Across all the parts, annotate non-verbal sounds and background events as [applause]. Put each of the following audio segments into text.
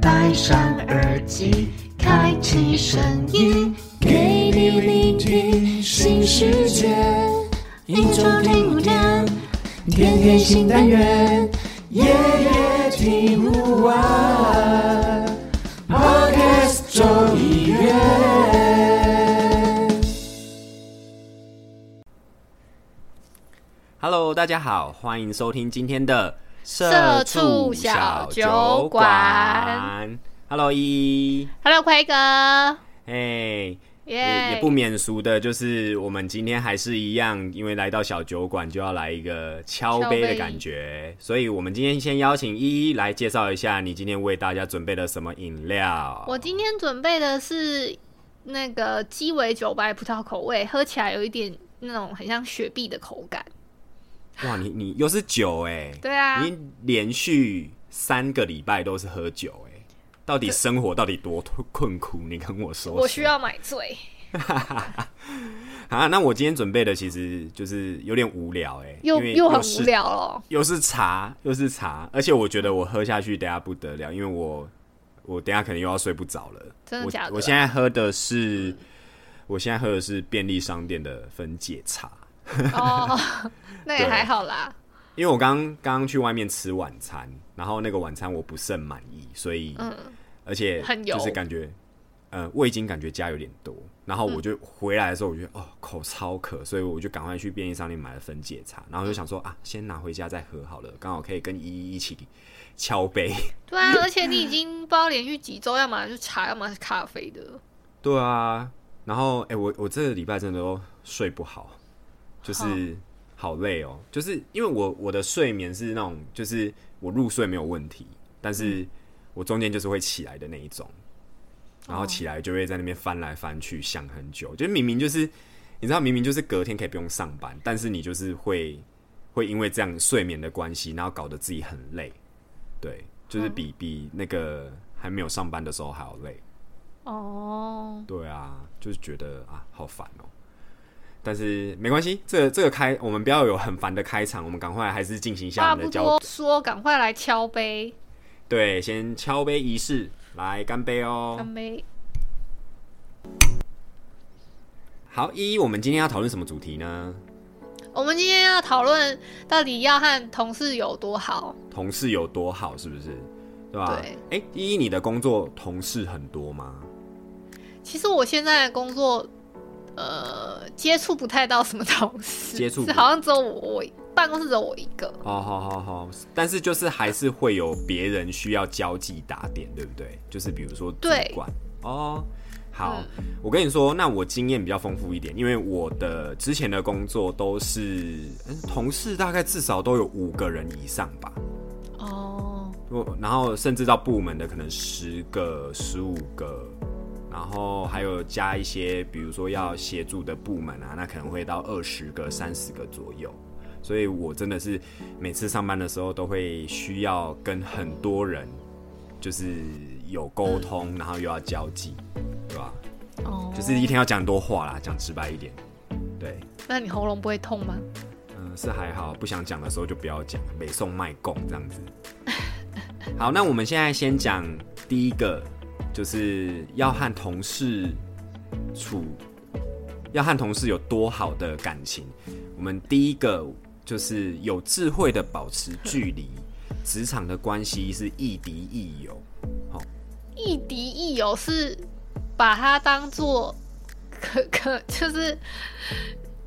戴上耳机，开启声音，给你聆听新世界。一周听五天，天天新单元，夜夜听不完。Podcast 周一月。Hello，大家好，欢迎收听今天的社畜小酒馆。Hello，一，Hello，奎哥，哎，耶、也也不免俗的，就是我们今天还是一样，因为来到小酒馆就要来一个敲杯的感觉，所以我们今天先邀请依依来介绍一下你今天为大家准备了什么饮料。我今天准备的是那个鸡尾酒白葡萄口味，喝起来有一点那种很像雪碧的口感。哇，你你又是酒哎、[laughs] 对啊，你连续三个礼拜都是喝酒哎、到底生活到底多困苦？你跟我说说。我需要买醉。啊，那我今天准备的其实就是有点无聊哎、又又很无，聊了。又是茶，又是茶，而且我觉得我喝下去等下不得了，因为我我等下可能又要睡不着了。真的假的啊我？我现在喝的是，我现在喝的是便利商店的分解茶，[laughs] 哦，[laughs] 那也还好啦。因为我刚刚刚去外面吃晚餐，然后那个晚餐我不甚满意，所以嗯，而且就是感觉，呃，味精感觉加有点多。然后我就回来的时候，我觉得哦，口超渴，所以我就赶快去便利商店买了分解茶，然后就想说啊，先拿回家再喝好了，刚好可以跟依依一起敲杯。对啊，[laughs] 而且你已经不知道连续几周，要么就茶，要么是咖啡的。对啊，然后哎、我我这个礼拜真的都睡不好，就是好。累哦，就是因为我我的睡眠是那种，就是我入睡没有问题，但是我中间就是会起来的那一种，然后起来就会在那边翻来翻去想很久，就是明明就是你知道明明就是隔天可以不用上班，但是你就是会会因为这样睡眠的关系，然后搞得自己很累，对，就是比比那个还没有上班的时候还要累。哦，对啊，就是觉得啊，好烦哦、但是没关系，这个这个开，我们不要有很烦的开场，我们赶快还是进行一下我们的交多说，赶快来敲杯，对，先敲杯仪式，来干杯哦、干杯。好，一，我们今天要讨论什么主题呢？我们今天要讨论到底要和同事有多好。同事有多好，是不是？对吧？对。哎、一，你的工作同事很多吗？其实我现在的工作，呃，接触不太到什么同事，接触是好像只有我，我办公室只有我一个。哦好好好，但是就是还是会有别人需要交际打点，对不对？就是比如说主对管哦。好，我跟你说，那我经验比较丰富一点，因为我的之前的工作都是、嗯同事，大概至少都有五个人以上吧。哦，我然后甚至到部门的可能十个、十五个，然后还有加一些，比如说要协助的部门啊，那可能会到二十个、三十个左右。所以我真的是每次上班的时候都会需要跟很多人就是有沟通，然后又要交际，对吧？哦，就是一天要讲很多话啦，讲直白一点。对，那你喉咙不会痛吗？嗯，是还好，不想讲的时候就不要讲，北宋卖供这样子。好，那我们现在先讲第一个，就是要和同事处，要和同事有多好的感情。我们第一个就是有智慧的保持距离，职场的关系是亦敌亦友。亦敌亦友是把它当做可可就是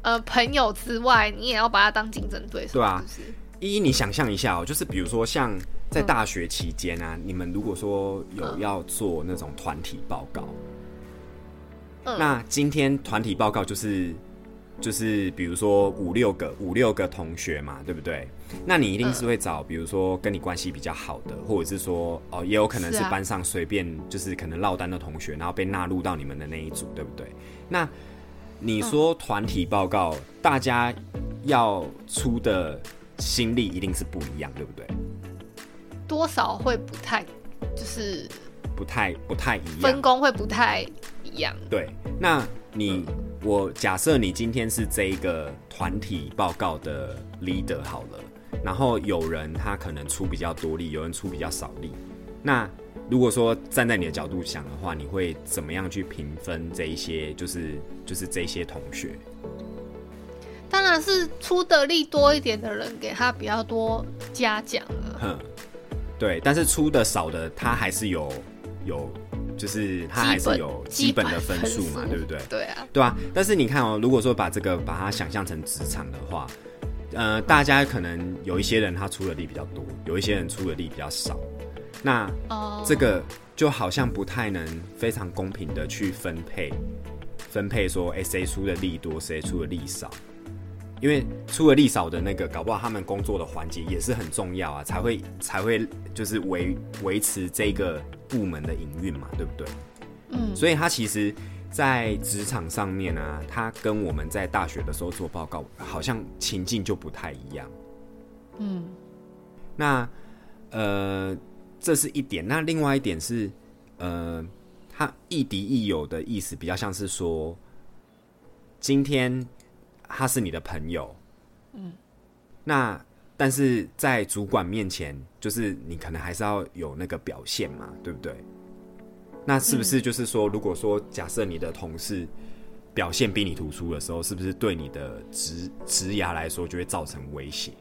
呃朋友之外，你也要把它当竞争对手，对啊是不是？一，你想象一下哦，就是比如说像在大学期间啊，你们如果说有要做那种团体报告，嗯那今天团体报告就是就是比如说五六个五六个同学嘛，对不对？那你一定是会找比如说跟你关系比较好的，或者是说哦，也有可能是班上随便就是可能落单的同学，然后被纳入到你们的那一组，对不对？那你说团体报告，大家要出的心力一定是不一样，对不对？多少会不太，就是不太不太一样分。工会不太一样。对，那你我假设你今天是这一个团体报告的 leader 好了，然后有人他可能出比较多力，有人出比较少力，那如果说站在你的角度想的话，你会怎么样去评分这一些？就是就是这些同学？当然是出的力多一点的人给他比较多嘉奖了。哼，对，但是出的少的他还是有有，就是他还是有基本的分数嘛，对不对？对啊，对啊。但是你看哦，如果说把这个把它想象成职场的话，呃，大家可能有一些人他出的力比较多，有一些人出的力比较少。那这个就好像不太能非常公平的去分配，分配说，哎，谁出的力多，谁出的力少。因为出了力少的那个，搞不好他们工作的环节也是很重要啊，才会才会就是维维持这个部门的营运嘛，对不对？嗯，所以他其实，在职场上面啊，他跟我们在大学的时候做报告，好像情境就不太一样。嗯，那呃，这是一点。那另外一点是，呃，他亦敌亦友的意思，比较像是说，今天。他是你的朋友，嗯，那但是在主管面前，就是你可能还是要有那个表现嘛，对不对？那是不是就是说，如果说假设你的同事表现比你突出的时候，是不是对你的职职涯来说就会造成威胁？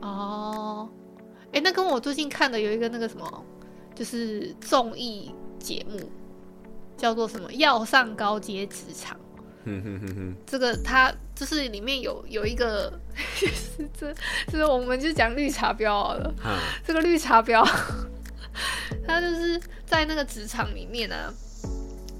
哦，哎，那跟我最近看的有一个那个什么，就是综艺节目，叫做什么“要上高阶职场”。哼哼哼哼，这个它就是里面有有一个，[laughs] 这就是我们就讲绿茶婊好了。这个绿茶婊，他就是在那个职场里面呢，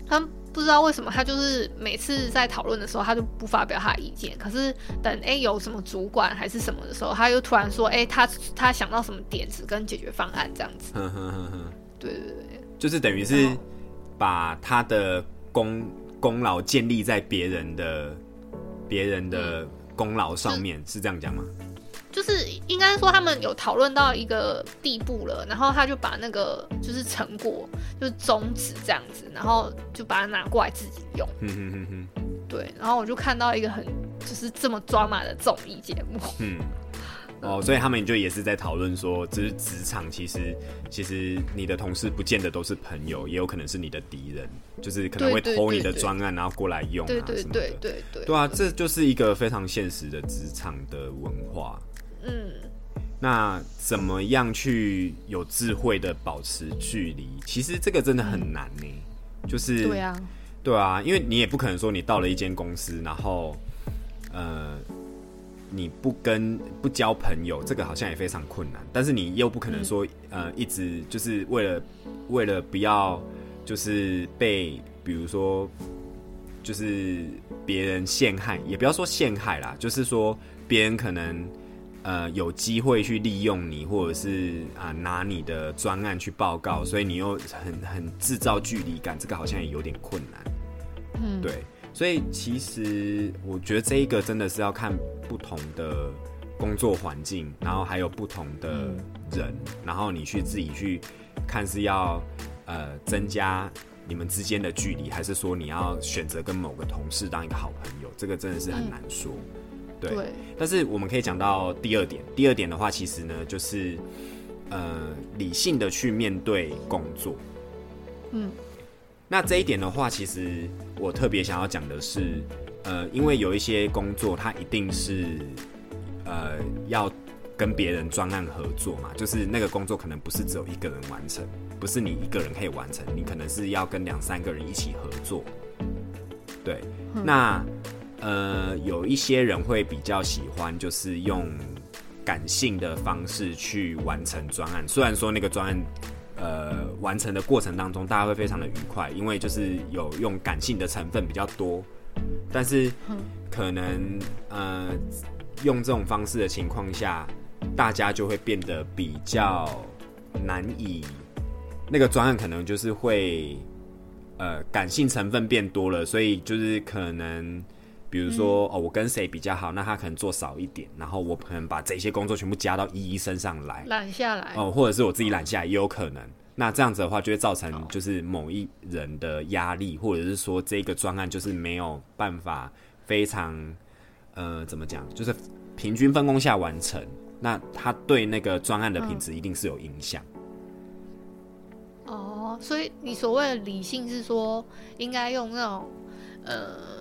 他不知道为什么，他就是每次在讨论的时候，他就不发表他的意见。可是等哎有什么主管还是什么的时候，他又突然说，哎，他他想到什么点子跟解决方案这样子。对对对，[laughs] 就是等于是把他的功。功劳建立在别人的别人的功劳上面，是这样讲吗？就是应该说他们有讨论到一个地步了，然后他就把那个就是成果就是终止这样子，然后就把它拿过来自己用。嗯嗯嗯嗯。对，然后我就看到一个很就是这么抓马的综艺节目。嗯。哦，所以他们就也是在讨论说，就是职场其实其实你的同事不见得都是朋友，也有可能是你的敌人，就是可能会偷你的专案然后过来用啊什么的。对对对对对啊，这就是一个非常现实的职场的文化。嗯，那怎么样去有智慧的保持距离？其实这个真的很难呢。就是对啊，对啊，因为你也不可能说你到了一间公司，然后呃。你不跟不交朋友，这个好像也非常困难。但是你又不可能说，呃，一直就是为了为了不要就是被，比如说就是别人陷害，也不要说陷害啦，就是说别人可能呃有机会去利用你，或者是啊拿你的专案去报告，所以你又很很制造距离感，这个好像也有点困难。嗯，对。所以其实我觉得这一个真的是要看不同的工作环境，然后还有不同的人，然后你去自己去看是要呃增加你们之间的距离，还是说你要选择跟某个同事当一个好朋友，这个真的是很难说。对，但是我们可以讲到第二点，第二点的话，其实呢就是呃理性的去面对工作。嗯。那这一点的话，其实我特别想要讲的是，呃，因为有一些工作，它一定是呃要跟别人专案合作嘛，就是那个工作可能不是只有一个人完成，不是你一个人可以完成，你可能是要跟两三个人一起合作。对，那呃有一些人会比较喜欢，就是用感性的方式去完成专案，虽然说那个专案。呃，完成的过程当中，大家会非常的愉快，因为就是有用感性的成分比较多。但是，可能呃，用这种方式的情况下，大家就会变得比较难以那个专案，可能就是会呃感性成分变多了，所以就是可能。比如说哦，我跟谁比较好，那他可能做少一点，然后我可能把这些工作全部加到依依身上来，揽下来哦，或者是我自己揽下来也有可能。那这样子的话，就会造成就是某一人的压力，或者是说这个专案就是没有办法非常呃怎么讲，就是平均分工下完成，那他对那个专案的品质一定是有影响。哦，所以你所谓的理性是说，应该用那种呃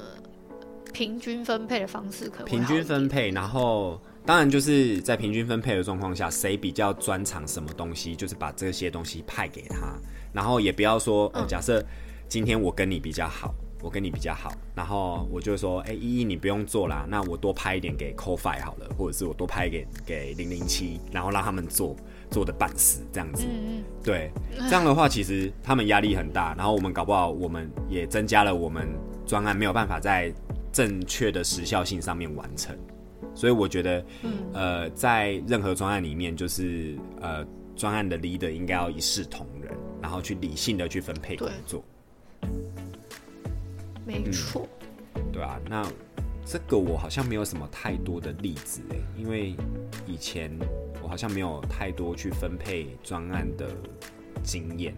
平均分配的方式，可平均分配，然后当然就是在平均分配的状况下，谁比较专长什么东西，就是把这些东西派给他，然后也不要说，假设今天我跟你比较好。我跟你比较好，然后我就说，哎、依依你不用做啦，那我多拍一点给 c o f i 好了，或者是我多拍给给零零七，然后让他们做做的半死这样子。嗯对，这样的话其实他们压力很大，然后我们搞不好我们也增加了我们专案没有办法在正确的时效性上面完成，所以我觉得，嗯呃，在任何专案里面，就是呃，专案的 leader 应该要一视同仁，然后去理性的去分配工作，没错。对啊，那这个我好像没有什么太多的例子哎，因为以前我好像没有太多去分配专案的经验。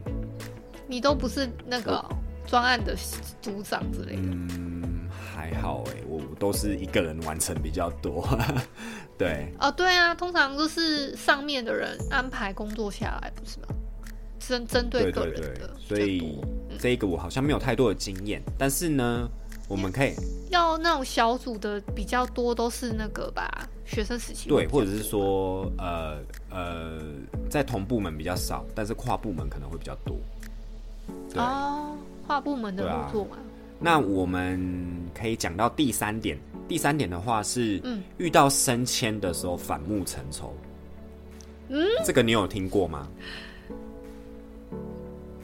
你都不是那个专案的组长之类的，嗯，还好哎，我都是一个人完成比较多。[laughs] 对，哦，对啊，通常都是上面的人安排工作下来，不是吗？针针对个人的，所以这个我好像没有太多的经验，但是呢，我们可以要那种小组的比较多，都是那个吧，学生时期对，或者是说呃呃，在同部门比较少，但是跨部门可能会比较多。对，哦，跨部门的对啊。合作嘛，那我们可以讲到第三点，第三点的话是，嗯遇到升迁的时候反目成仇。嗯，这个你有听过吗？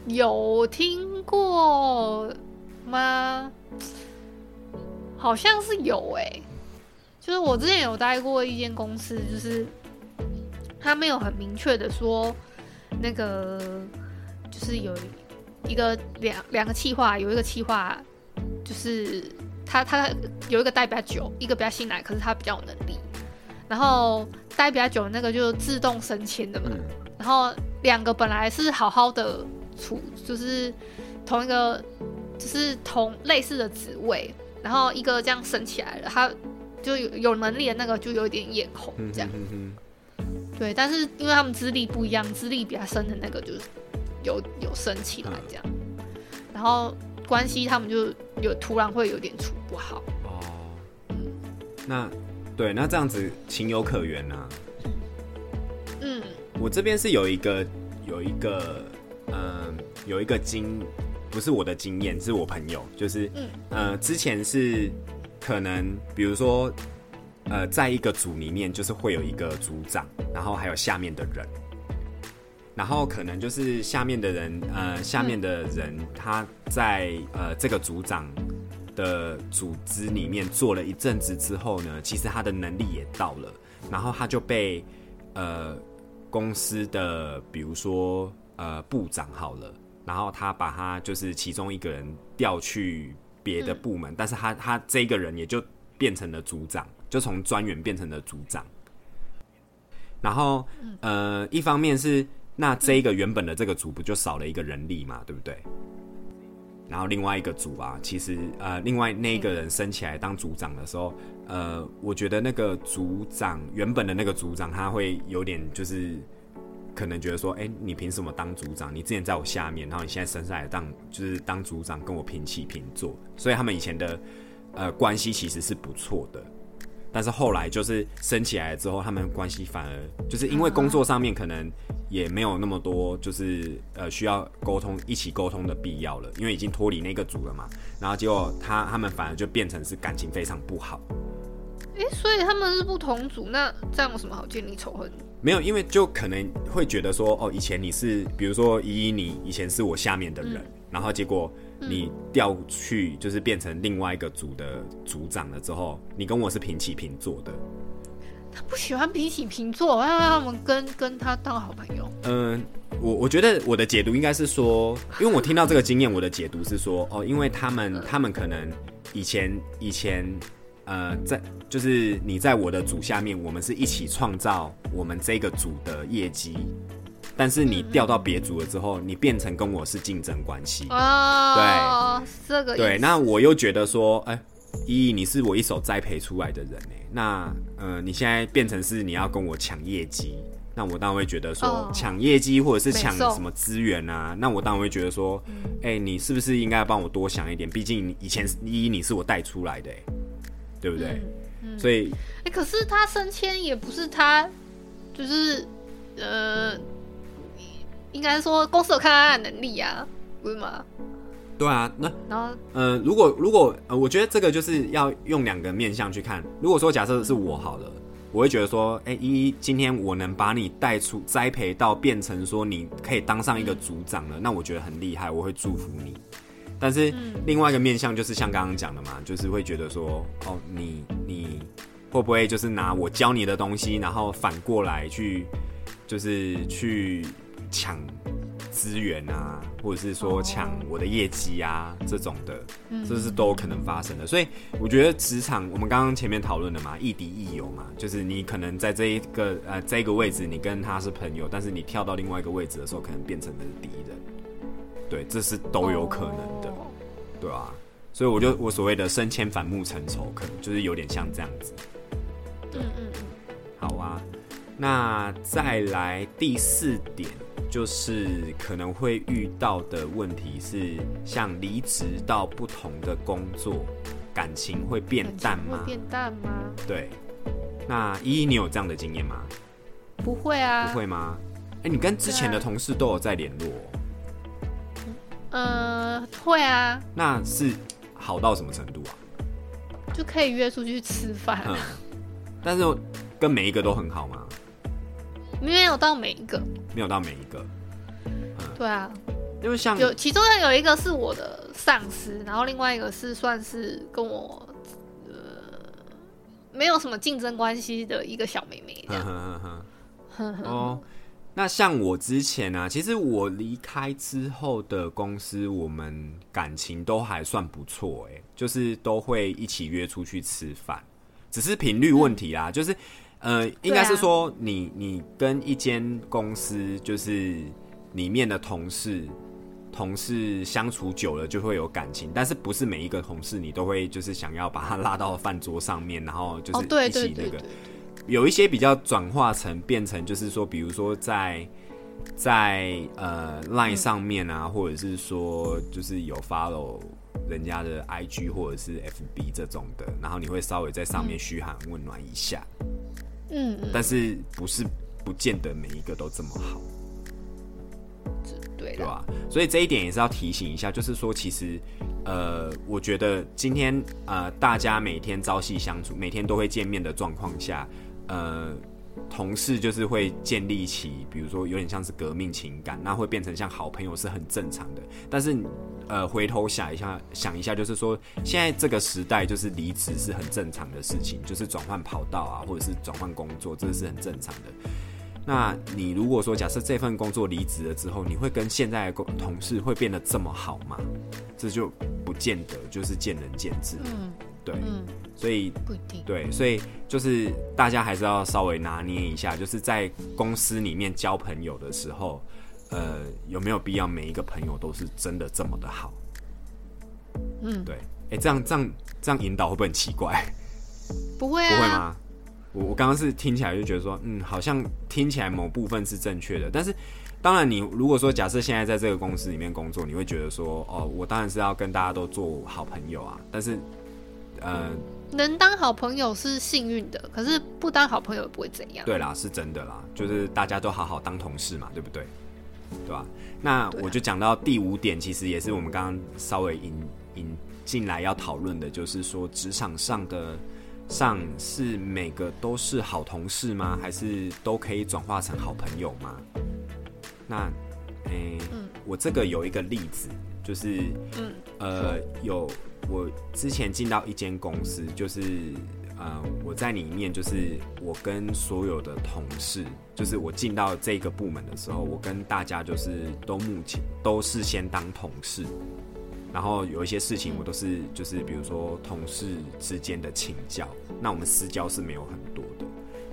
有听过吗？好像是有诶、就是我之前有待过一间公司，就是他没有很明确的说那个，就是有一个两两个企划，有一个企划就是他他有一个待比较久，一个比较新来，可是他比较有能力，然后待比较久的那个就自动升迁的嘛，嗯。然后两个本来是好好的处，就是同一个，就是同类似的职位，然后一个这样升起来了，他就有有能力的那个就有一点眼红嗯这样，哼哼哼对，但是因为他们资历不一样，资历比较深的那个就是有有升起来这样，然后关系他们就有突然会有点处不好，哦，那对，那这样子情有可原啊。嗯我这边是有一个有一个嗯、有一个经，不是我的经验，是我朋友，就是嗯呃之前是可能比如说呃在一个组里面就是会有一个组长，然后还有下面的人。然后可能就是下面的人，呃，下面的人他在呃这个组长的组织里面做了一阵子之后呢，其实他的能力也到了，然后他就被呃公司的比如说呃部长好了，然后他把他就是其中一个人调去别的部门，但是他他这个人也就变成了组长，就从专员变成了组长。然后呃，一方面是那这一个原本的这个组不就少了一个人力嘛，对不对？然后另外一个组啊，其实呃，另外那一个人升起来当组长的时候，呃，我觉得那个组长原本的那个组长他会有点就是可能觉得说，哎、你凭什么当组长？你之前在我下面，然后你现在升上来当就是当组长，跟我平起平坐，所以他们以前的呃关系其实是不错的。但是后来就是升起来之后，他们关系反而就是因为工作上面可能也没有那么多，就是呃需要沟通一起沟通的必要了，因为已经脱离那个组了嘛。然后结果他他们反而就变成是感情非常不好。诶，所以他们是不同组，那这样有什么好建立仇恨？没有，因为就可能会觉得说，哦，以前你是，比如说依依，你以前是我下面的人，然后结果你调去就是变成另外一个组的组长了之后，你跟我是平起平坐的。他不喜欢平起平坐，我要让他们跟跟他当好朋友。嗯，我我觉得我的解读应该是说，因为我听到这个经验，我的解读是说，哦，因为他们他们可能以前以前呃，在就是你在我的组下面，我们是一起创造我们这个组的业绩，但是你调到别组了之后，你变成跟我是竞争关系。哦，这个对，那我又觉得说，哎、依依，你是我一手栽培出来的人哎，那呃，你现在变成是你要跟我抢业绩，那我当然会觉得说哦。抢业绩或者是抢什么资源啊，那我当然会觉得说，哎、你是不是应该帮我多想一点？毕竟以前依依你是我带出来的、哎，对不对？所以哎、可是他升迁也不是他，就是呃，应该说公司有看他的能力啊，不是吗？对啊，那然后呃，如果如果呃，我觉得这个就是要用两个面向去看。如果说假设是我好了，我会觉得说，哎、依依，今天我能把你带出栽培到变成说你可以当上一个组长了，那我觉得很厉害，我会祝福你。但是另外一个面向就是像刚刚讲的嘛，就是会觉得说，哦，你你会不会就是拿我教你的东西，然后反过来去就是去抢资源啊，或者是说抢我的业绩啊这种的，这是都有可能发生的。所以我觉得职场，我们刚刚前面讨论的嘛，亦敌亦友嘛，就是你可能在这一个呃这一个位置，你跟他是朋友，但是你跳到另外一个位置的时候，可能变成的是敌人。对，这是都有可能的，哦对啊。所以我就我所谓的升迁反目成仇，可能就是有点像这样子。嗯嗯嗯，好啊，那再来第四点，就是可能会遇到的问题是，像离职到不同的工作，感情会变淡吗会？变淡吗？对。那依依，你有这样的经验吗？不会啊，不会吗？哎、你跟之前的同事都有在联络哦、呃，会啊，那是好到什么程度啊？就可以约出去吃饭，嗯，但是跟每一个都很好吗？没有到每一个。没有到每一个，对啊，因为像有其中有一个是我的上司，然后另外一个是算是跟我呃没有什么竞争关系的一个小妹妹这样。[laughs] 哦，那像我之前啊，其实我离开之后的公司，我们感情都还算不错，哎，就是都会一起约出去吃饭，只是频率问题啦，就是呃，应该是说你你跟一间公司就是里面的同事。同事相处久了就会有感情，但是不是每一个同事你都会就是想要把他拉到饭桌上面，然后就哦，是一起那个。有一些比较转化成变成，就是说，比如说在在呃 Line 上面啊，或者是说就是有 follow 人家的 IG 或者是 FB 这种的，然后你会稍微在上面嘘寒问暖一下，嗯嗯，但是不是不见得每一个都这么好。对，对吧？所以这一点也是要提醒一下，就是说，其实，呃，我觉得今天呃，大家每天朝夕相处，每天都会见面的状况下，呃，同事就是会建立起，比如说有点像是革命情感，那会变成像好朋友是很正常的。但是，呃，回头想一下，想一下，就是说，现在这个时代，就是离职是很正常的事情，就是转换跑道啊，或者是转换工作，这是很正常的。那你如果说假设这份工作离职了之后，你会跟现在的工同事会变得这么好吗？这就不见得，就是见仁见智。嗯对，嗯，所以不一定。对，所以就是大家还是要稍微拿捏一下，就是在公司里面交朋友的时候，呃，有没有必要每一个朋友都是真的这么的好？嗯，对，哎、这样这样这样引导会不会很奇怪？不会啊，不会吗？我我刚刚是听起来就觉得说，嗯，好像听起来某部分是正确的，但是当然，你如果说假设现在在这个公司里面工作，你会觉得说，哦，我当然是要跟大家都做好朋友啊，但是，呃，能当好朋友是幸运的，可是不当好朋友也不会怎样。对啦，是真的啦，就是大家都好好当同事嘛，对不对？对吧？那我就讲到第五点，其实也是我们刚刚稍微引引进来要讨论的，就是说职场上的上是每个都是好同事吗？还是都可以转化成好朋友吗？那，诶、嗯我这个有一个例子，就是嗯。呃，有我之前进到一间公司，就是呃，我在里面就是我跟所有的同事，就是我进到这个部门的时候，我跟大家就是都目前都是先当同事，然后有一些事情我都是就是比如说同事之间的请教，那我们私交是没有很多的，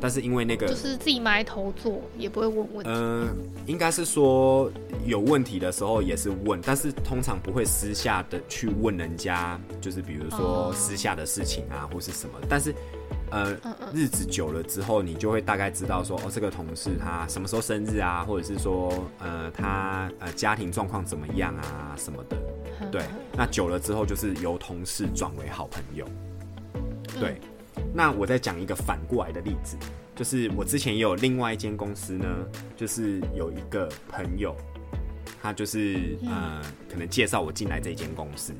但是因为那个就是自己埋头做，也不会问问题。呃，应该是说有问题的时候也是问，但是通常不会私下的去问人家，就是比如说哦私下的事情啊，或是什么。但是呃嗯嗯日子久了之后，你就会大概知道说，哦，这个同事他什么时候生日啊，或者是说，呃，他呃家庭状况怎么样啊什么的。对，那久了之后就是由同事转为好朋友。对，那我再讲一个反过来的例子，就是我之前也有另外一间公司呢，就是有一个朋友，他就是呃，可能介绍我进来这间公司。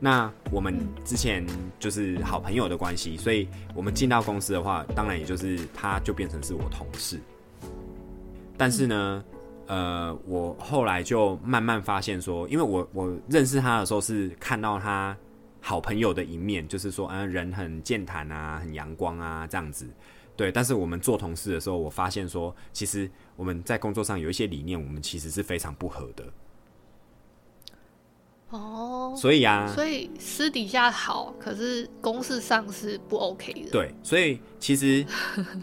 那我们之前就是好朋友的关系，所以我们进到公司的话，当然也就是他就变成是我同事。但是呢，呃，我后来就慢慢发现说，因为我我认识他的时候是看到他好朋友的一面，就是说，嗯、人很健谈啊，很阳光啊，这样子。对，但是我们做同事的时候，我发现说，其实我们在工作上有一些理念，我们其实是非常不合的。哦，所以啊，所以私底下好，可是公事上是不 OK 的。，对，所以其实，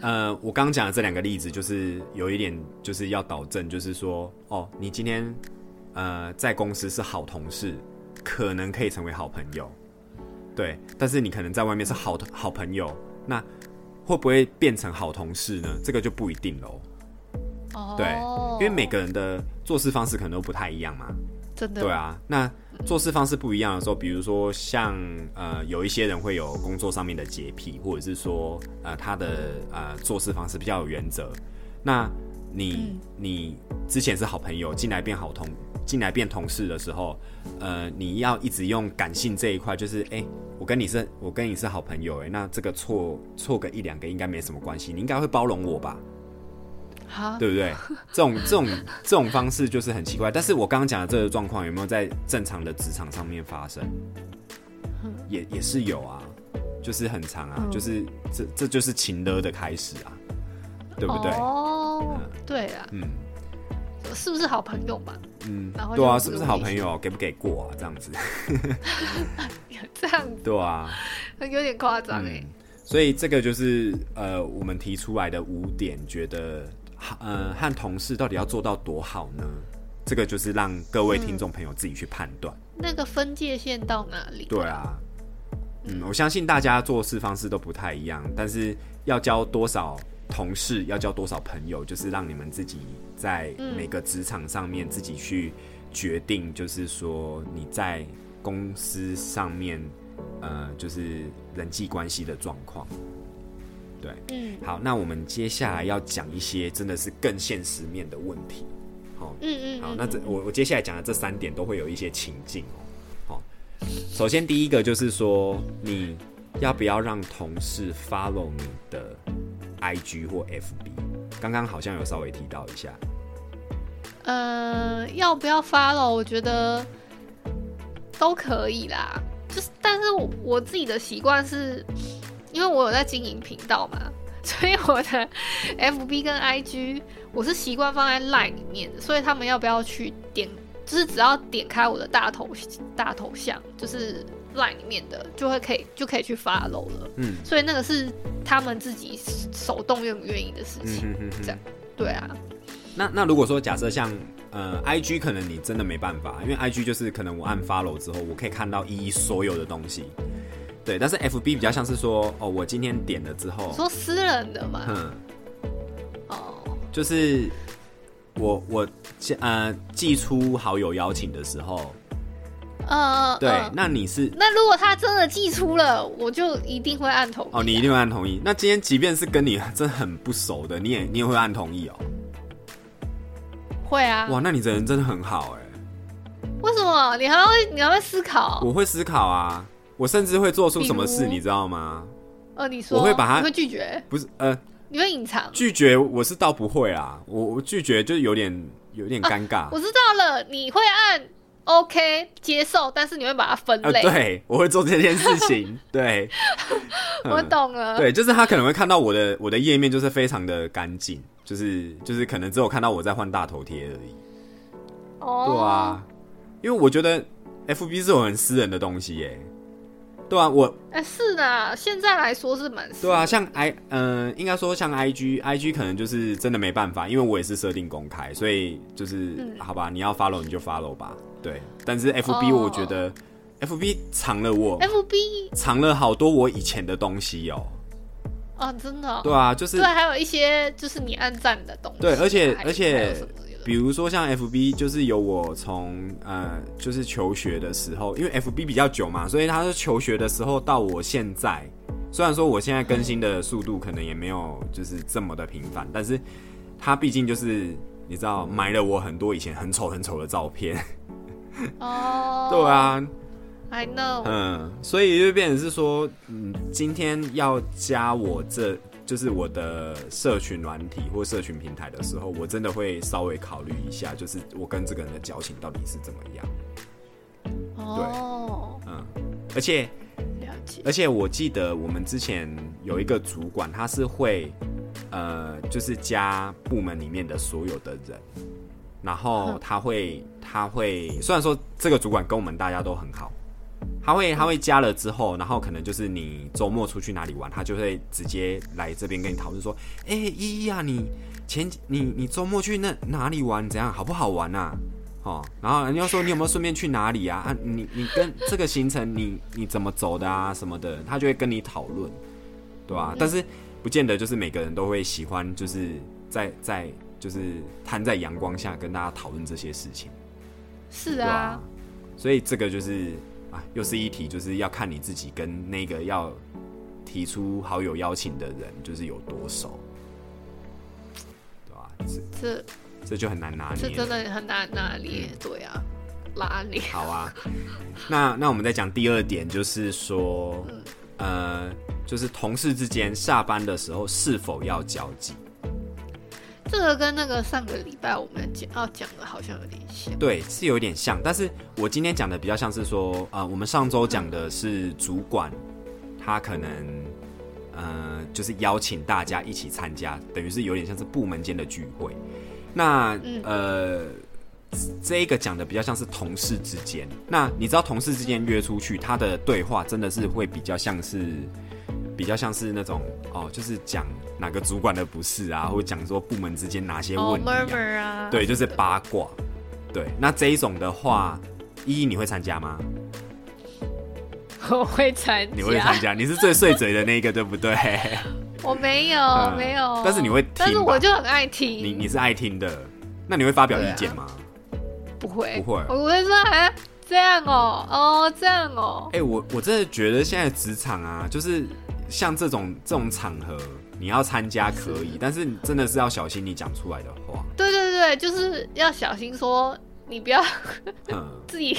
呃，我刚刚讲的这两个例子，就是有一点就是要导正，就是说，哦，你今天呃在公司是好同事，可能可以成为好朋友，对，但是你可能在外面是好好朋友，那会不会变成好同事呢？这个就不一定喽。哦，对，因为每个人的做事方式可能都不太一样嘛。真的对，啊，那做事方式不一样的时候，比如说像呃，有一些人会有工作上面的洁癖，或者是说呃，他的呃做事方式比较有原则。那你、你之前是好朋友，进来变好同，进来变同事的时候，呃，你要一直用感性这一块，就是哎、我跟你是，我跟你是好朋友，哎，那这个错错个一两个应该没什么关系，你应该会包容我吧？哈，对不对？这种这种这种方式就是很奇怪。但是我刚刚讲的这个状况有没有在正常的职场上面发生？也也是有啊，就是很长啊，嗯就是这这就是情勒的开始啊，对不对？哦嗯，对啊，嗯是不是好朋友嘛？嗯然后，对啊，是不是好朋友？给不给过啊？这样子，[laughs] 这样子对啊，有点夸张哎嗯。，所以这个就是呃，我们提出来的五点，觉得呃和同事到底要做到多好呢？这个就是让各位听众朋友自己去判断。那个分界线到哪里？对啊，嗯，我相信大家做事方式都不太一样，但是要交多少同事，要交多少朋友，就是让你们自己在每个职场上面自己去决定，就是说你在公司上面，呃，就是人际关系的状况。对，嗯好，那我们接下来要讲一些真的是更现实面的问题。好，嗯嗯，好，嗯那这我我接下来讲的这三点都会有一些情境哦。好，首先第一个就是说，你要不要让同事 follow 你的 IG 或 FB？刚刚好像有稍微提到一下。呃，要不要发了我觉得都可以啦。就是，但是我我自己的习惯是，因为我有在经营频道嘛，[laughs] 所以我的 FB 跟 IG 我是习惯放在 Line 里面的，所以他们要不要去点，就是只要点开我的大头大头像，就是 Line 里面的，就会可以就可以去 follow 了。嗯所以那个是他们自己手动愿不愿意的事嗯情。哼哼哼这样对啊，那那如果说假设像呃 IG，可能你真的没办法，因为 IG 就是可能我按 follow 之后，我可以看到一一所有的东西。对，但是 FB 比较像是说，哦，我今天点了之后，说私人的嘛，嗯，哦，就是我我呃寄出好友邀请的时候，呃，对，呃那你是那如果他真的寄出了，我就一定会按同意啊、哦，你一定会按同意。那今天即便是跟你真的很不熟的，你也你也会按同意哦。会啊？哇，那你这人真的很好哎，为什么？你还会你还会思考？我会思考啊，我甚至会做出什么事，你知道吗？呃，你说我会把他你会拒绝，不是呃，你会隐藏。拒绝我是倒不会啊，我我拒绝就是有点有点尴尬。我知道了，你会按 OK 接受，但是你会把它分呃，类。对，我会做这件事情。[laughs] 对，[laughs] 我嗯懂了。对，就是他可能会看到我的我的页面就是非常的干净，就是就是可能只有看到我在换大头贴而已。哦，对啊，因为我觉得 FB 是我很私人的东西耶。对啊，我哎、是的，现在来说是蛮对啊，像 I 嗯、应该说像 IG，IG 可能就是真的没办法，因为我也是设定公开，所以就是、嗯好吧，你要 follow 你就 follow 吧。对，但是 FB 哦。我觉得、FB 藏了我。FB 藏了好多我以前的东西哦。哦，真的哦、对啊，就是对，还有一些就是你按赞的东西啊，对而且而且比如说像 FB，就是有我从呃，就是求学的时候，因为 FB 比较久嘛，所以他是求学的时候到我现在，虽然说我现在更新的速度可能也没有就是这么的频繁，但是他毕竟就是你知道埋了我很多以前很丑很丑的照片，哦，[laughs] 对啊，，I know，嗯，所以就变成是说，嗯，今天要加我这就是我的社群软体或社群平台的时候，我真的会稍微考虑一下，就是我跟这个人的交情到底是怎么样。哦，嗯，而且而且我记得我们之前有一个主管，他是会呃，就是加部门里面的所有的人，然后他会他会虽然说这个主管跟我们大家都很好。他会他会加了之后，然后可能就是你周末出去哪里玩，他就会直接来这边跟你讨论说，哎、依依啊，你前你你周末去那哪里玩，怎样好不好玩啊？哦，然后人家说你有没有顺便去哪里啊？啊，你你跟这个行程你你怎么走的啊什么的，他就会跟你讨论，对吧、但是不见得就是每个人都会喜欢，就是在在就是摊在阳光下跟大家讨论这些事情。对是啊，所以这个就是啊，又是一题，就是要看你自己跟那个要提出好友邀请的人，就是有多熟，对吧、这这这就很难拿捏这捏。真的很难拿捏，对啊，拉捏，好啊，那那我们再讲第二点，就是说，呃，就是同事之间下班的时候是否要交际？这个跟那个上个礼拜我们讲要讲的好像有点像，对，是有点像，但是我今天讲的比较像是说，呃，我们上周讲的是主管，他可能，呃，就是邀请大家一起参加，等于是有点像是部门间的聚会。那嗯呃，这一个讲的比较像是同事之间。那你知道同事之间约出去，他的对话真的是会比较像是，比较像是那种哦，就是讲哪个主管的不是啊，或者讲说部门之间哪些哦问题、啊。对，就是八卦。对，那这一种的话，依依你会参加吗？[laughs] 我会参加，你会参加？你是最碎嘴的那个，对不对？[laughs] 我没有、嗯没有，但是你会听但是我就很爱听，你你是爱听的，那你会发表意见吗？不会不会我会说啊这样哦哦这样哦，哎、我我真的觉得现在职场啊，就是像这种这种场合，你要参加可以，但是你真的是要小心你讲出来的话。对对对，就是要小心说，你不要 [laughs] 嗯，自己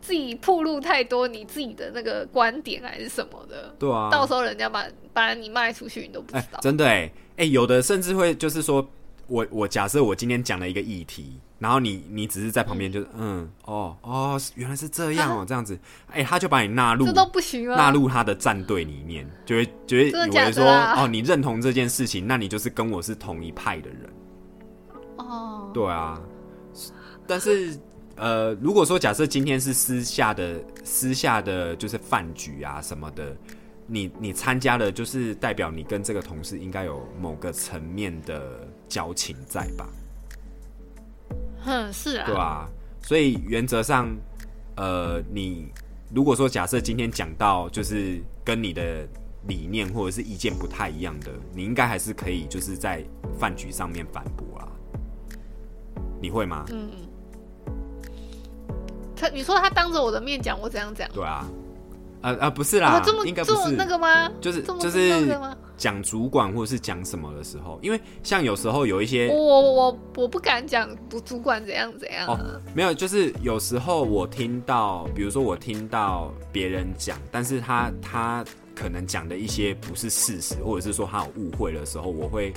自己铺露太多你自己的那个观点还是什么的，对啊。到时候人家把把你卖出去，你都不哎、知道。真的哎、哎、有的甚至会就是说，我我假设我今天讲了一个议题，然后你你只是在旁边就是嗯哦哦，原来是这样哦，[laughs] 这样子，哎、他就把你纳入这都不行吗？纳入他的战队里面，就会就会以为说哦，你认同这件事情，那你就是跟我是同一派的人，哦，对啊。但是呃，如果说假设今天是私下的私下的就是饭局啊什么的，你你参加了，就是代表你跟这个同事应该有某个层面的交情在吧？哼，是啊，对啊，所以原则上，呃，你如果说假设今天讲到就是跟你的理念或者是意见不太一样的，你应该还是可以就是在饭局上面反驳啊。你会吗？嗯，他你说他当着我的面讲我怎样怎样，对啊，呃呃，不是啦，哦，这么应该不是这么那个吗？就是就是那个吗？讲主管或者是讲什么的时候，因为像有时候有一些我我我我不敢讲主主管怎样怎样啊、哦，没有，就是有时候我听到，比如说我听到别人讲，但是他他可能讲的一些不是事实，或者是说他有误会的时候，我会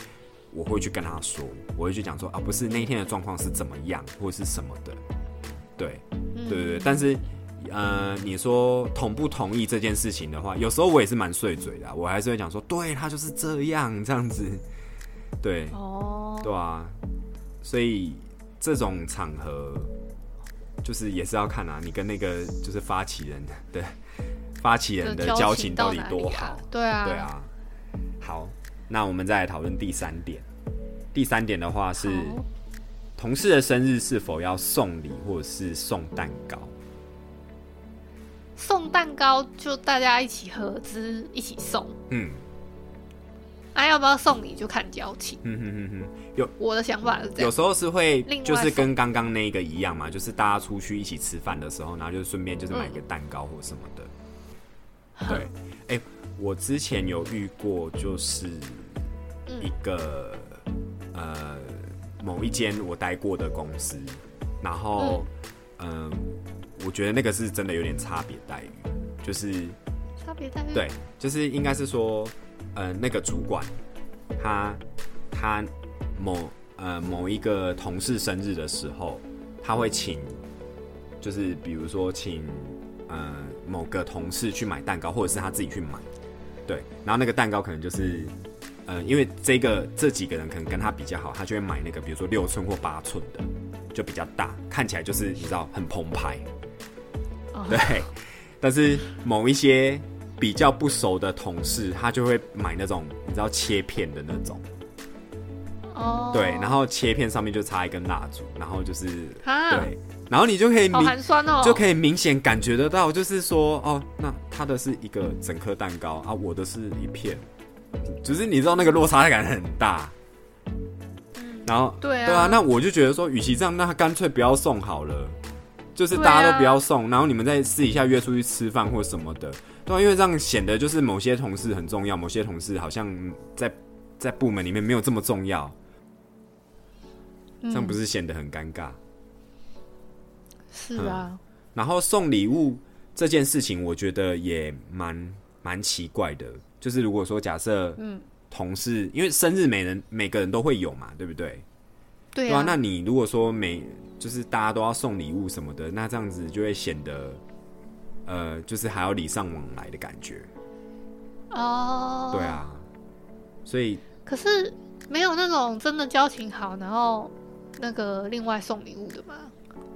我会去跟他说，我会去讲说啊，不是那一天的状况是怎么样，或者是什么的，对，嗯对对对，但是。呃，你说同不同意这件事情的话，有时候我也是蛮碎嘴的啊、我还是会讲说，对他就是这样这样子，对，哦，对啊，所以这种场合就是也是要看啊，你跟那个就是发起人的发起人的交情到底多好啊？？对啊，对，啊。好，那我们再来讨论第三点。第三点的话是同事的生日是否要送礼或者是送蛋糕？送蛋糕就大家一起合资一起送，嗯，啊，要不要送礼就看交情。嗯哼哼哼，有我的想法是这样。有时候是会就是跟刚刚那个一样嘛，就是大家出去一起吃饭的时候，然后就顺便就是买个蛋糕或什么的。对，哎、我之前有遇过，就是一个、呃某一间我待过的公司，然后嗯、我觉得那个是真的有点差别待遇，就是差别待遇。对，就是应该是说，呃，那个主管他他某呃某一个同事生日的时候，他会请，就是比如说请呃某个同事去买蛋糕，或者是他自己去买，对，然后那个蛋糕可能就是。呃，因为这个这几个人可能跟他比较好，他就会买那个，比如说六寸或八寸的，就比较大，看起来就是你知道很澎湃，哦对，但是某一些比较不熟的同事，他就会买那种你知道切片的那种，哦，对，然后切片上面就插一根蜡烛，然后就是啊，对，然后你就可以好明寒酸哦，就可以明显感觉得到，就是说哦，那他的是一个整颗蛋糕啊，我的是一片，就是你知道那个落差感很大。然后对啊对啊，那我就觉得说，与其这样，那他干脆不要送好了，就是大家都不要送，然后你们再私底下约出去吃饭或什么的，对啊，因为这样显得就是某些同事很重要，某些同事好像在在部门里面没有这么重要，这样不是显得很尴尬？是啊，然后送礼物这件事情，我觉得也蛮蛮奇怪的。就是如果说假设，嗯，同事因为生日每人每个人都会有嘛，对不对？对啊，那你如果说每就是大家都要送礼物什么的，那这样子就会显得，呃，就是还要礼尚往来的感觉。哦，对，啊，所以可是没有那种真的交情好，然后那个另外送礼物的吗？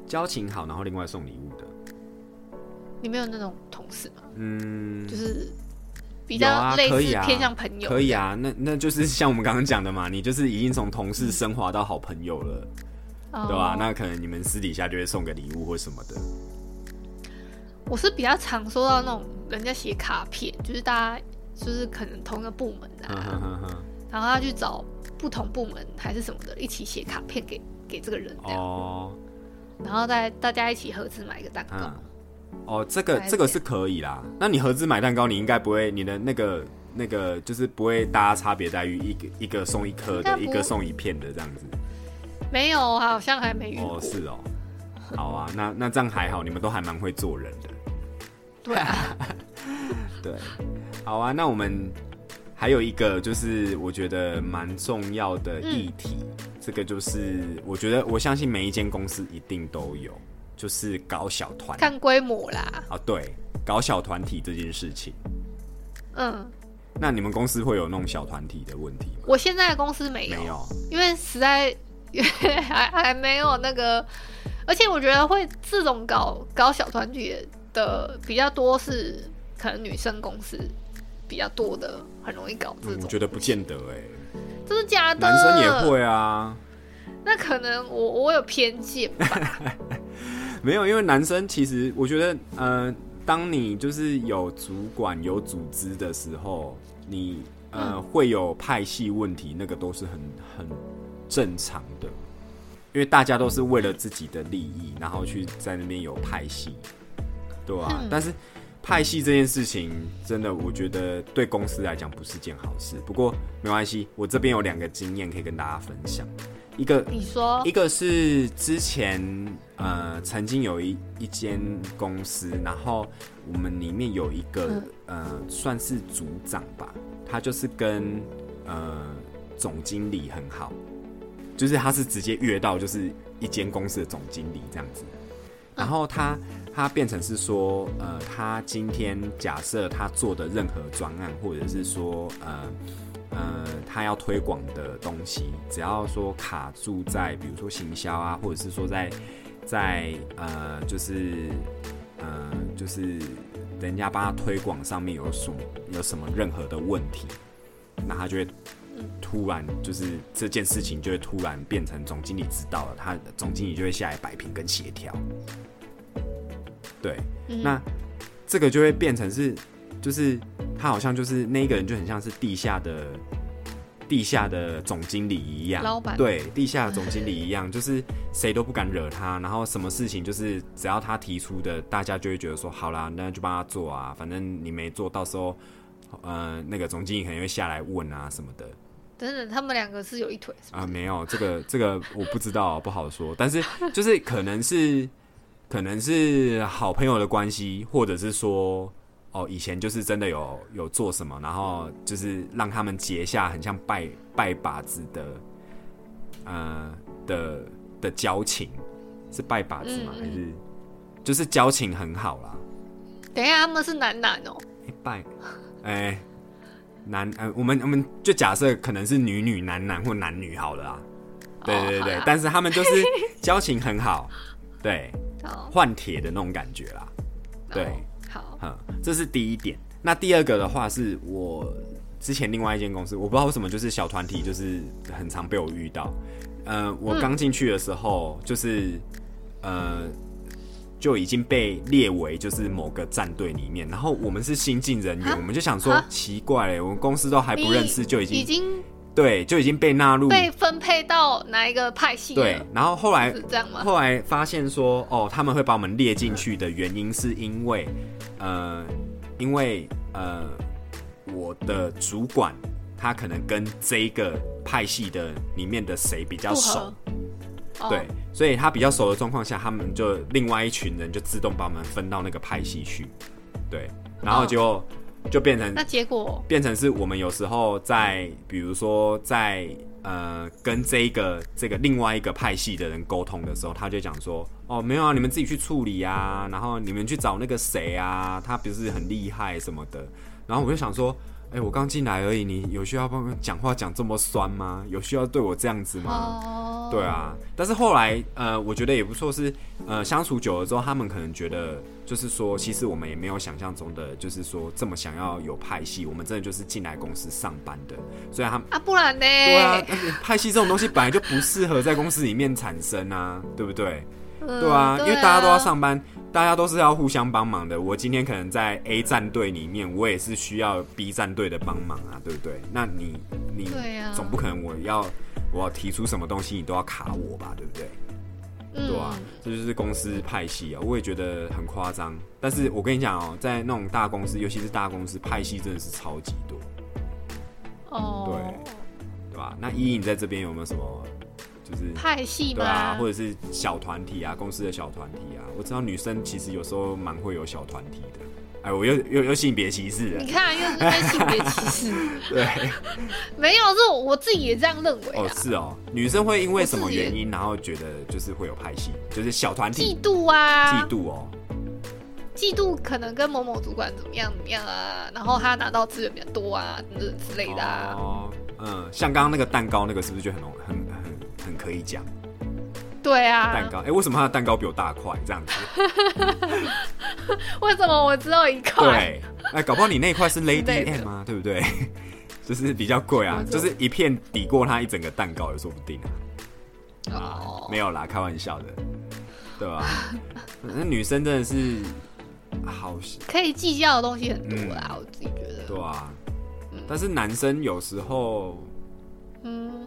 交情好，然后另外送礼物的，你没有那种同事吗？嗯，就是比较类似可以啊偏向朋友，可以，啊，那那就是像我们刚刚讲的嘛，你就是已经从同事升华到好朋友了。哦对吧、那可能你们私底下就会送个礼物或什么的。我是比较常收到那种人家写卡片，就是大家就是可能同一个部门哼啊，哼哼哼然后他去找不同部门还是什么的，一起写卡片给给这个人这样，哦，然后再大家一起合资买一个蛋糕。嗯，哦，这个这个是可以啦。那你合资买蛋糕，你应该不会，你的那个那个就是不会大家差别待遇，一个一个送一颗的，一个送一片的这样子。没有，好像还没遇过。哦，是哦。好啊，那那这样还好，你们都还蛮会做人的。对啊，[laughs] 对，好啊，那我们还有一个就是我觉得蛮重要的议题，这个就是我觉得我相信每一间公司一定都有，就是搞小团看规模啦。啊，对，搞小团体这件事情。嗯，那你们公司会有那种小团体的问题吗？我现在的公司没有，没有，因为实在 [laughs] 还还没有那个，而且我觉得会这种搞搞小团体的比较多是可能女生公司比较多的，很容易搞这种。嗯我觉得不见得哎、真的假的？男生也。会啊。那可能我我有偏见吧。[laughs] [laughs] 没有，因为男生其实我觉得，呃，当你就是有主管、有组织的时候，你呃、会有派系问题，那个都是很很正常的，因为大家都是为了自己的利益，然后去在那边有派系，对啊，嗯。但是派系这件事情，真的我觉得对公司来讲不是件好事。不过没关系，我这边有两个经验可以跟大家分享，一个你说。一个是之前呃曾经有一一间公司，然后我们里面有一个、嗯。呃算是组长吧，他就是跟呃总经理很好，就是他是直接约到就是一间公司的总经理这样子，然后他他变成是说呃他今天假设他做的任何专案或者是说呃。呃，他要推广的东西，只要说卡住在，比如说行销啊，或者是说在在呃，就是呃，就是人家帮他推广上面有什么有什么任何的问题，那他就会突然就是这件事情就会突然变成总经理知道了，他总经理就会下来摆平跟协调。对，嗯那这个就会变成是，就是他好像就是那一个人就很像是地下的地下的总经理一样，老板对地下的总经理一样，[laughs] 就是谁都不敢惹他，然后什么事情就是只要他提出的，大家就会觉得说好啦，那就帮他做啊，反正你没做到时候，呃，那个总经理可能会下来问啊什么的。等等，他们两个是有一腿啊，没有这个这个我不知道，不好说。但是就是可能是可能是好朋友的关系，或者是说哦，以前就是真的有有做什么，然后就是让他们结下很像拜拜把子的呃的的交情，是拜把子吗？嗯嗯还是就是交情很好啦？等一下，他们是男男哦、诶拜哎、男呃，我们我们就假设可能是女女男男或男女好了啊。对对对但是他们就是 [laughs] 交情很好，对，换铁的那种感觉啦。对这是第一点。那第二个的话是我之前另外一间公司，我不知道为什么就是小团体，就是很常被我遇到。呃，我刚进去的时候，就是呃就已经被列为就是某个战队里面，然后我们是新进人员，啊我们就想说啊奇怪嘞，我们公司都还不认识，就已经已经对就已经被纳入被分配到哪一个派系了？对，然后后来是这样吗？后来发现说，哦，他们会把我们列进去的原因是因为，呃，因为呃，我的主管他可能跟这一个派系的里面的谁比较熟对，所以他比较熟的状况下，他们就另外一群人就自动把我们分到那个派系去，对，然后就、就变成那结果变成是我们有时候在，比如说在呃跟这一个这个另外一个派系的人沟通的时候，他就讲说，哦，没有啊，你们自己去处理啊，然后你们去找那个谁啊，他不是很厉害什么的。然后我就想说，哎、我刚进来而已，你有需要帮我讲话讲这么酸吗？有需要对我这样子吗？哦，对，啊，但是后来呃，我觉得也不错是，呃相处久了之后，他们可能觉得就是说，其实我们也没有想象中的，就是说这么想要有派系，我们真的就是进来公司上班的，所以他们啊，不然呢？对啊，派系这种东西本来就不适合在公司里面产生啊，对不对？嗯对啊，因为大家都要上班，大家都是要互相帮忙的。我今天可能在 A 战队里面，我也是需要 B 战队的帮忙啊，对不对？那你你总不可能我要我要提出什么东西，你都要卡我吧，对不对？嗯对啊，这就是公司派系啊，我也觉得很夸张。但是我跟你讲哦，在那种大公司，尤其是大公司，派系真的是超级多，哦，对吧？那依依你在这边有没有什么就是派系对啊，或者是小团体啊，公司的小团体啊。我知道女生其实有时候蛮会有小团体的。哎，我又又又性别歧视了你。看，又是在性别歧视，[laughs] 对，没有，是我我自己也这样认为哦啊。是哦，女生会因为什么原因，然后觉得就是会有派系，就是小团体嫉妒啊，嫉妒哦。嫉妒可能跟某某主管怎么样怎么样啊，然后他拿到资源比较多啊，等等之类的啊。哦，嗯，像刚刚那个蛋糕那个是不是就很容很很很可以讲对啊，蛋糕？哎，为什么他的蛋糕比我大块这样子？[laughs] 为什么我只有一块？对，哎，搞不好你那一块是 Lady M 啊，对不对？[laughs] 就是比较贵啊，就是一片抵过它一整个蛋糕也说不定啊。啊哦，没有啦，开玩笑的，对吧？[laughs] 那女生真的是好，可以计较的东西很多啦，我自己觉得。对啊。但是男生有时候，嗯，嗯，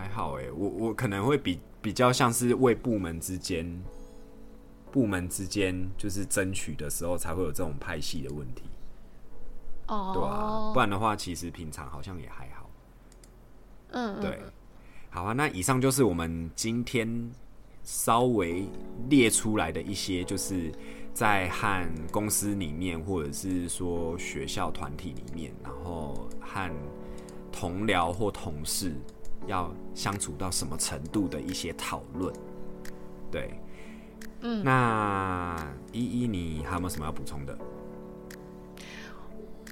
还好哎，我我可能会比比较像是为部门之间，部门之间就是争取的时候才会有这种派系的问题，哦，对啊，不然的话，其实平常好像也还好。嗯，嗯对，好啊，那以上就是我们今天稍微列出来的一些，就是在和公司里面，或者是说学校团体里面，然后和同僚或同事要相处到什么程度的一些讨论。对，嗯那依依，你还有没有什么要补充的？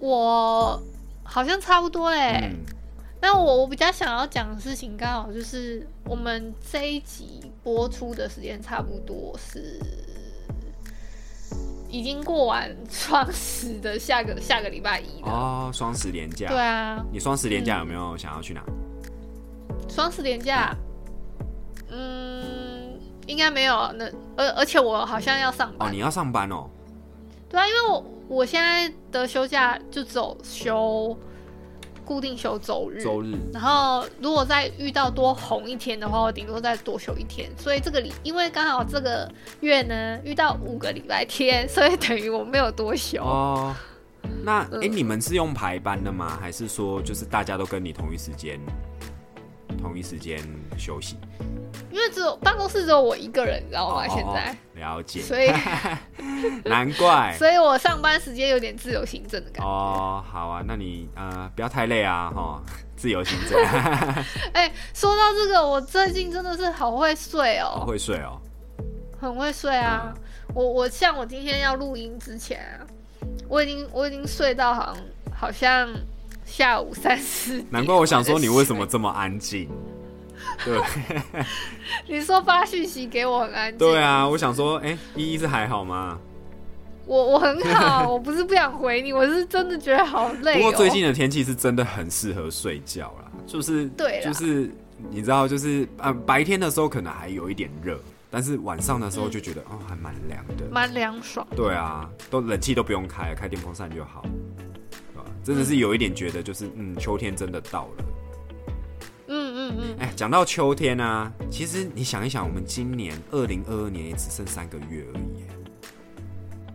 我好像差不多哎、嗯，那我我比较想要讲的事情，刚好就是我们这一集播出的时间差不多是已经过完双十的下个下个礼拜一了。哦，双十连假，对啊，你双十连假有没有想要去哪？双十连假，嗯，应该没有。那而而且我好像要上班哦，你要上班哦。对啊，因为我我现在的休假就只有休固定休周日。周日然后如果再遇到多红一天的话，我顶多再多休一天。所以这个礼，因为刚好这个月呢遇到五个礼拜天，[laughs] 所以等于我没有多休。哦。那哎、你们是用排班的吗？还是说就是大家都跟你同一时间，同一时间休息？因为只有办公室只有我一个人，你知道吗？哦现在，哦了解，所以 [laughs] 难怪。[laughs] 所以我上班时间有点自由行政的感觉。哦，好啊，那你呃不要太累啊，哈，自由行政，[laughs] 哎、说到这个，我最近真的是好会睡哦，好会睡哦。很会睡啊。我我像我今天要录音之前啊，我已经我已经睡到好像好像下午三四点。难怪我想说你为什么？这么安静。对 [laughs] 你说发讯息给我很安静。对啊，我想说，哎、依依是还好吗？我我很好，[laughs] 我不是不想回你，我是真的觉得好累、哦。不过最近的天气是真的很适合睡觉啦，就是对就是你知道，就是呃白天的时候可能还有一点热，但是晚上的时候就觉得、哦还蛮凉的。蛮凉爽。对啊，都冷气都不用开，开电风扇就好？真的是有一点觉得就是嗯秋天真的到了。嗯嗯嗯，哎，讲到秋天啊，其实你想一想，我们今年二零二二年也只剩三个月而已耶，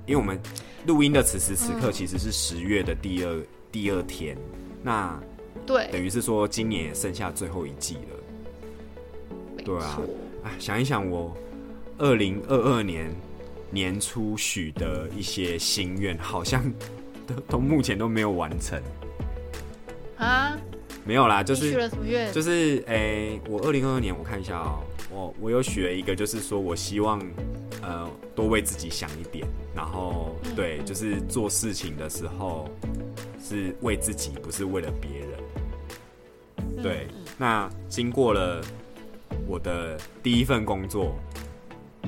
因为我们录音的此时此刻其实是十月的第二第二天，那对等，于是说今年也剩下最后一季了。对啊。哎，想一想，我二零二二年年初许的一些心愿，好像都 [laughs] 都目前都没有完成。啊，没有啦，就是了什么愿？就是诶、我二零二二年我看一下哦、我我有许了一个，就是说我希望呃多为自己想一点，然后嗯对，就是做事情的时候是为自己，不是为了别人。嗯对，那经过了我的第一份工作，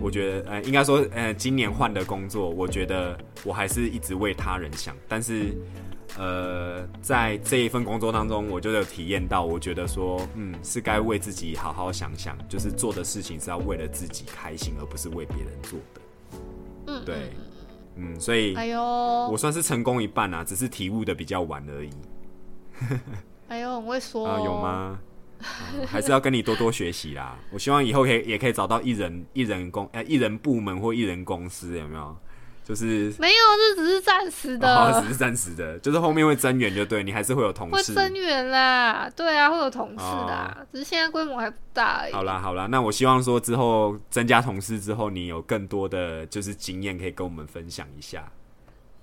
我觉得呃，应该说呃，今年换的工作，我觉得我还是一直为他人想，但是呃，在这一份工作当中，我就有体验到，我觉得说，嗯，是该为自己好好想想，就是做的事情是要为了自己开心，而不是为别人做的。嗯，对，嗯，所以哎呦，我算是成功一半啊，只是体悟的比较晚而已。[laughs] 哎呦，很会说、啊、哦有？吗？啊 [laughs] 还是要跟你多多学习啦。我希望以后可以也可以找到一人一人公呃一人部门或一人公司，有没有？就是没有，这只是暂时的，哦，只是暂时的，就是后面会增援就对，你还是会有同事会。增援啦。对啊，会有同事的啊、只是现在规模还不大而已。好啦好啦，那我希望说之后增加同事之后，你有更多的就是经验可以跟我们分享一下。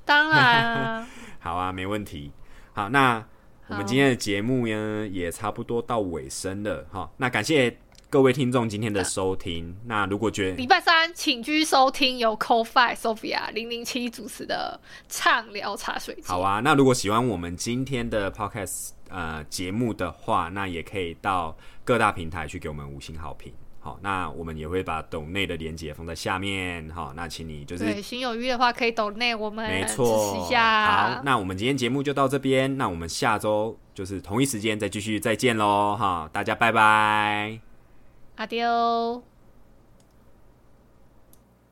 当然啊，[laughs] 好啊，没问题。好，那我们今天的节目呢也差不多到尾声了哈。那感谢各位听众今天的收听。那如果觉得礼拜三请继续收听由 c o f i Sophia 零零七主持的畅聊茶水间。好啊，那如果喜欢我们今天的 podcast 呃节目的话，那也可以到各大平台去给我们五星好评。好，那我们也会把抖内的连接放在下面。好，那请你就是对，心有余的话可以抖内我们没支持错一。下。好，那我们今天节目就到这边，那我们下周就是同一时间再继续再见喽。哈，大家拜拜。阿丢。